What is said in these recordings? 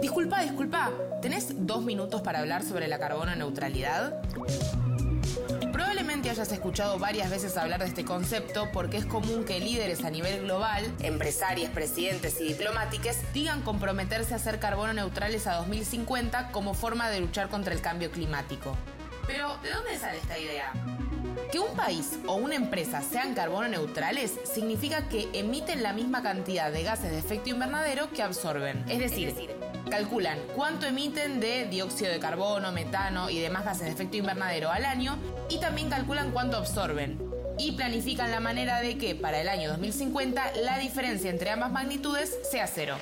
Disculpa, disculpa, ¿tenés dos minutos para hablar sobre la carbono neutralidad? Probablemente hayas escuchado varias veces hablar de este concepto porque es común que líderes a nivel global, empresarios, presidentes y diplomáticos digan comprometerse a ser carbono neutrales a 2050 como forma de luchar contra el cambio climático. Pero, ¿de dónde sale esta idea? Que un país o una empresa sean carbono neutrales significa que emiten la misma cantidad de gases de efecto invernadero que absorben. Es decir, calculan cuánto emiten de dióxido de carbono, metano y demás gases de efecto invernadero al año y también calculan cuánto absorben. Y planifican la manera de que para el año 2050 la diferencia entre ambas magnitudes sea cero.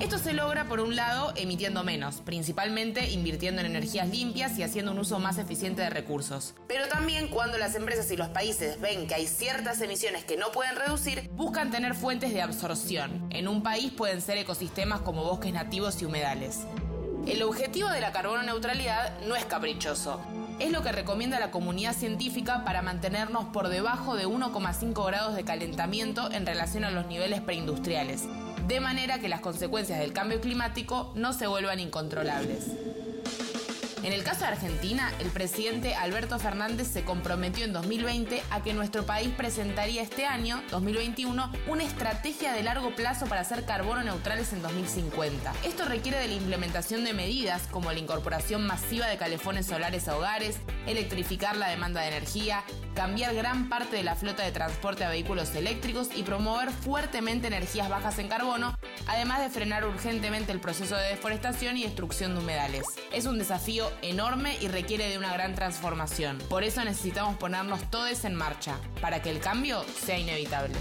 Esto se logra, por un lado, emitiendo menos, principalmente invirtiendo en energías limpias y haciendo un uso más eficiente de recursos. Pero también cuando las empresas y los países ven que hay ciertas emisiones que no pueden reducir, buscan tener fuentes de absorción. En un país pueden ser ecosistemas como bosques nativos y humedales. El objetivo de la carbono neutralidad no es caprichoso. Es lo que recomienda la comunidad científica para mantenernos por debajo de 1,5 grados de calentamiento en relación a los niveles preindustriales, de manera que las consecuencias del cambio climático no se vuelvan incontrolables. En el caso de Argentina, el presidente Alberto Fernández se comprometió en 2020 a que nuestro país presentaría este año, 2021, una estrategia de largo plazo para ser carbono neutrales en 2050. Esto requiere de la implementación de medidas como la incorporación masiva de calefones solares a hogares, electrificar la demanda de energía, cambiar gran parte de la flota de transporte a vehículos eléctricos y promover fuertemente energías bajas en carbono, además de frenar urgentemente el proceso de deforestación y destrucción de humedales. Es un desafío enorme y requiere de una gran transformación. Por eso necesitamos ponernos todos en marcha, para que el cambio sea inevitable.